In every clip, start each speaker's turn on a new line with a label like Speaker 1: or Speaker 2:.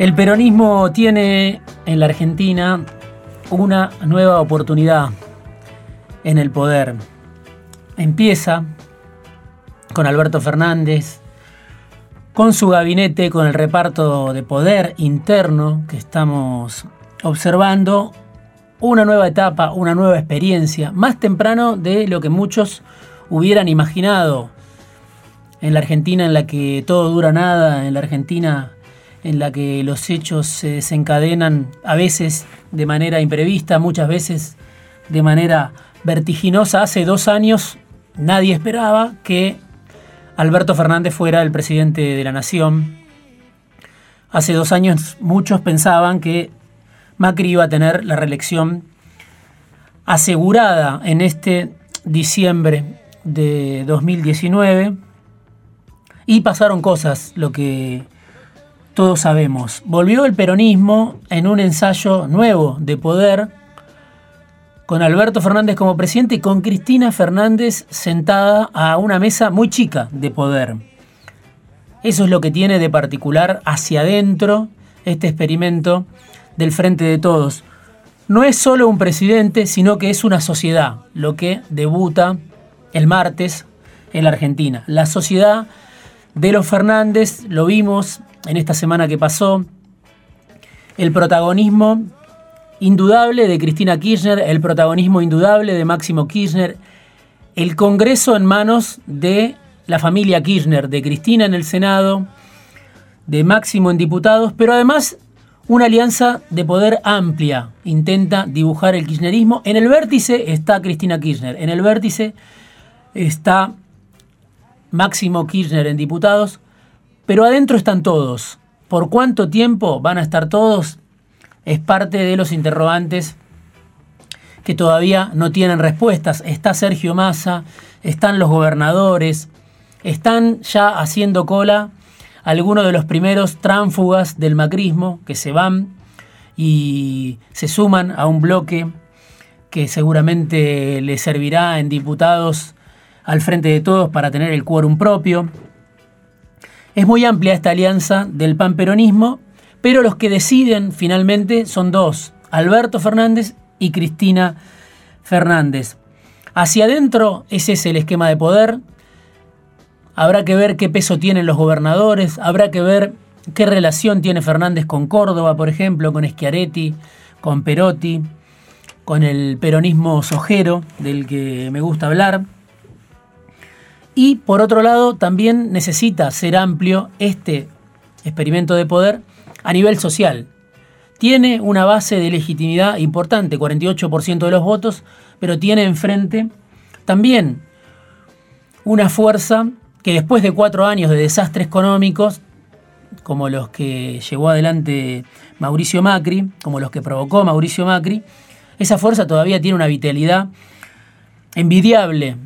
Speaker 1: El peronismo tiene en la Argentina una nueva oportunidad en el poder. Empieza con Alberto Fernández, con su gabinete, con el reparto de poder interno que estamos observando, una nueva etapa, una nueva experiencia, más temprano de lo que muchos hubieran imaginado. En la Argentina en la que todo dura nada, en la Argentina en la que los hechos se desencadenan a veces de manera imprevista, muchas veces de manera vertiginosa. Hace dos años nadie esperaba que Alberto Fernández fuera el presidente de la nación. Hace dos años muchos pensaban que Macri iba a tener la reelección asegurada en este diciembre de 2019 y pasaron cosas, lo que todos sabemos. Volvió el peronismo en un ensayo nuevo de poder, con Alberto Fernández como presidente y con Cristina Fernández sentada a una mesa muy chica de poder. Eso es lo que tiene de particular hacia adentro este experimento del Frente de Todos. No es solo un presidente, sino que es una sociedad, lo que debuta el martes en la Argentina. La sociedad de los Fernández, lo vimos en esta semana que pasó, el protagonismo indudable de Cristina Kirchner, el protagonismo indudable de Máximo Kirchner, el Congreso en manos de la familia Kirchner, de Cristina en el Senado, de Máximo en diputados, pero además una alianza de poder amplia intenta dibujar el kirchnerismo. En el vértice está Cristina Kirchner, en el vértice está Máximo Kirchner en diputados, pero adentro están todos. ¿Por cuánto tiempo van a estar todos? Es parte de los interrogantes que todavía no tienen respuestas. Está Sergio Massa, están los gobernadores, están ya haciendo cola algunos de los primeros tránfugas del macrismo que se van y se suman a un bloque que seguramente le servirá en diputados al frente de todos para tener el quórum propio. Es muy amplia esta alianza del panperonismo, pero los que deciden finalmente son dos, Alberto Fernández y Cristina Fernández. Hacia adentro ese es el esquema de poder. Habrá que ver qué peso tienen los gobernadores, habrá que ver qué relación tiene Fernández con Córdoba, por ejemplo, con Schiaretti, con Perotti, con el peronismo sojero del que me gusta hablar. Y por otro lado, también necesita ser amplio este experimento de poder a nivel social. Tiene una base de legitimidad importante, 48% de los votos, pero tiene enfrente también una fuerza que después de cuatro años de desastres económicos, como los que llevó adelante Mauricio Macri, como los que provocó Mauricio Macri, esa fuerza todavía tiene una vitalidad envidiable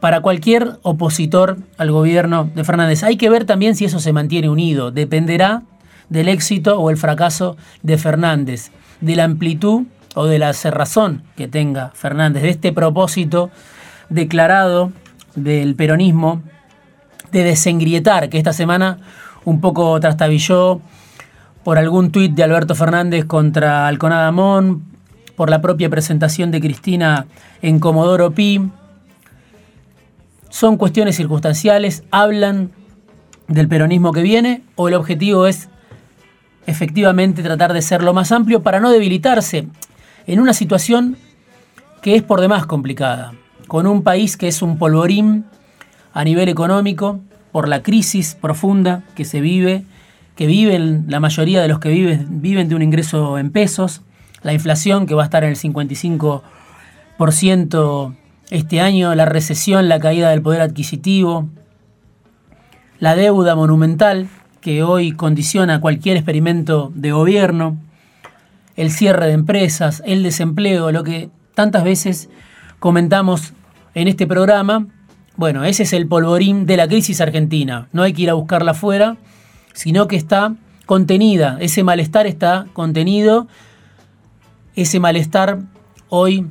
Speaker 1: para cualquier opositor al gobierno de Fernández. Hay que ver también si eso se mantiene unido. Dependerá del éxito o el fracaso de Fernández, de la amplitud o de la cerrazón que tenga Fernández, de este propósito declarado del peronismo de desengrietar, que esta semana un poco trastabilló por algún tuit de Alberto Fernández contra Alconada Mon, por la propia presentación de Cristina en Comodoro Pi, son cuestiones circunstanciales, hablan del peronismo que viene o el objetivo es efectivamente tratar de ser lo más amplio para no debilitarse en una situación que es por demás complicada, con un país que es un polvorín a nivel económico por la crisis profunda que se vive, que viven la mayoría de los que viven, viven de un ingreso en pesos, la inflación que va a estar en el 55% este año la recesión, la caída del poder adquisitivo, la deuda monumental que hoy condiciona cualquier experimento de gobierno, el cierre de empresas, el desempleo, lo que tantas veces comentamos en este programa. Bueno, ese es el polvorín de la crisis argentina. No hay que ir a buscarla afuera, sino que está contenida. Ese malestar está contenido. Ese malestar hoy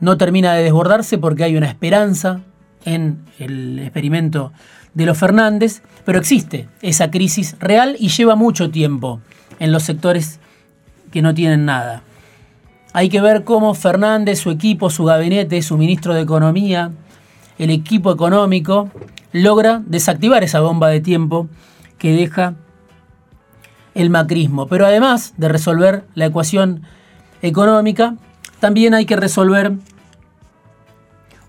Speaker 1: no termina de desbordarse porque hay una esperanza en el experimento de los Fernández, pero existe esa crisis real y lleva mucho tiempo en los sectores que no tienen nada. Hay que ver cómo Fernández, su equipo, su gabinete, su ministro de Economía, el equipo económico, logra desactivar esa bomba de tiempo que deja el macrismo. Pero además de resolver la ecuación económica, también hay que resolver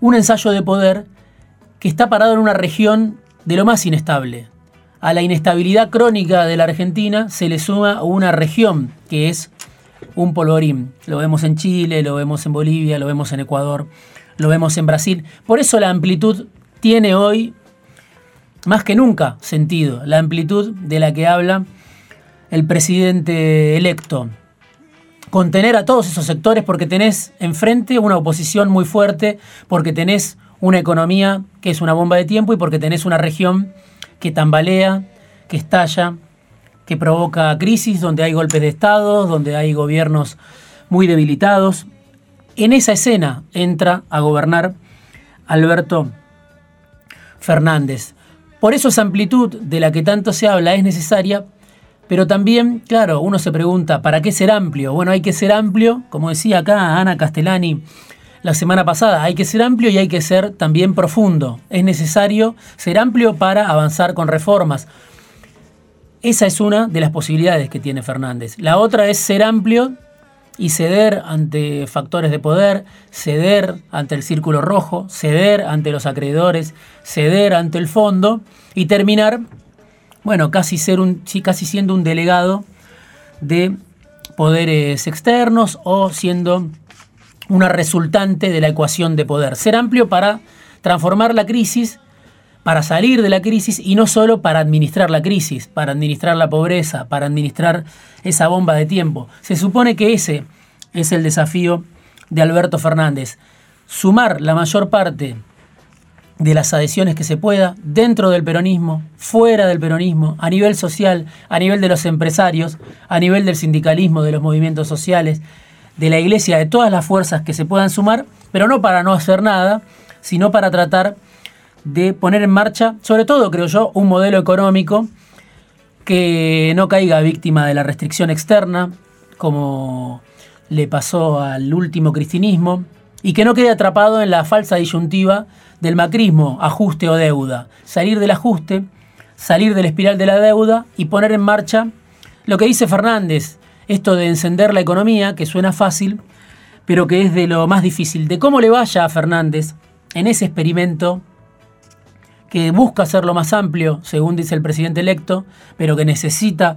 Speaker 1: un ensayo de poder que está parado en una región de lo más inestable. A la inestabilidad crónica de la Argentina se le suma una región que es un polvorín. Lo vemos en Chile, lo vemos en Bolivia, lo vemos en Ecuador, lo vemos en Brasil. Por eso la amplitud tiene hoy más que nunca sentido, la amplitud de la que habla el presidente electo. Contener a todos esos sectores porque tenés enfrente una oposición muy fuerte, porque tenés una economía que es una bomba de tiempo y porque tenés una región que tambalea, que estalla, que provoca crisis, donde hay golpes de Estado, donde hay gobiernos muy debilitados. En esa escena entra a gobernar Alberto Fernández. Por eso esa amplitud de la que tanto se habla es necesaria, pero también, claro, uno se pregunta, ¿para qué ser amplio? Bueno, hay que ser amplio, como decía acá Ana Castellani la semana pasada, hay que ser amplio y hay que ser también profundo. Es necesario ser amplio para avanzar con reformas. Esa es una de las posibilidades que tiene Fernández. La otra es ser amplio y ceder ante factores de poder, ceder ante el círculo rojo, ceder ante los acreedores, ceder ante el fondo y terminar, bueno, casi, ser un, casi siendo un delegado de poderes externos o siendo una resultante de la ecuación de poder. Ser amplio para transformar la crisis, para salir de la crisis y no solo para administrar la crisis, para administrar la pobreza, para administrar esa bomba de tiempo. Se supone que ese es el desafío de Alberto Fernández. Sumar la mayor parte de las adhesiones que se pueda dentro del peronismo, fuera del peronismo, a nivel social, a nivel de los empresarios, a nivel del sindicalismo, de los movimientos sociales, de la iglesia, de todas las fuerzas que se puedan sumar, pero no para no hacer nada, sino para tratar de poner en marcha, sobre todo creo yo, un modelo económico que no caiga víctima de la restricción externa, como le pasó al último cristinismo, y que no quede atrapado en la falsa disyuntiva del macrismo, ajuste o deuda. Salir del ajuste, salir de la espiral de la deuda y poner en marcha lo que dice Fernández, esto de encender la economía, que suena fácil, pero que es de lo más difícil, de cómo le vaya a Fernández en ese experimento que busca ser lo más amplio, según dice el presidente electo, pero que necesita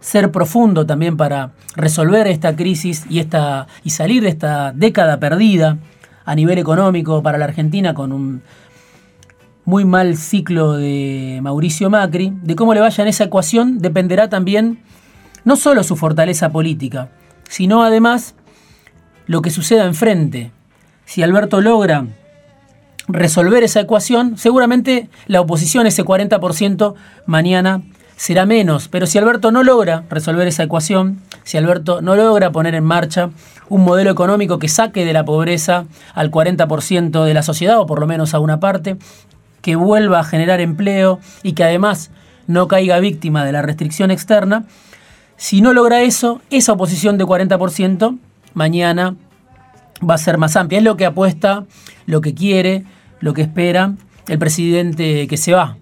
Speaker 1: ser profundo también para resolver esta crisis y, esta, y salir de esta década perdida a nivel económico para la Argentina con un muy mal ciclo de Mauricio Macri, de cómo le vaya en esa ecuación dependerá también no solo su fortaleza política, sino además lo que suceda enfrente. Si Alberto logra resolver esa ecuación, seguramente la oposición, ese 40%, mañana será menos. Pero si Alberto no logra resolver esa ecuación, si Alberto no logra poner en marcha un modelo económico que saque de la pobreza al 40% de la sociedad, o por lo menos a una parte, que vuelva a generar empleo y que además no caiga víctima de la restricción externa, si no logra eso, esa oposición de 40% mañana va a ser más amplia. Es lo que apuesta, lo que quiere, lo que espera el presidente que se va,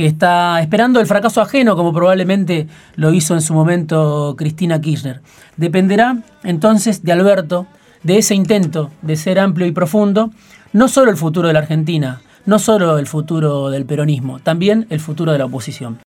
Speaker 1: que está esperando el fracaso ajeno, como probablemente lo hizo en su momento Cristina Kirchner. Dependerá entonces de Alberto, de ese intento de ser amplio y profundo, no solo el futuro de la Argentina, no solo el futuro del peronismo, también el futuro de la oposición.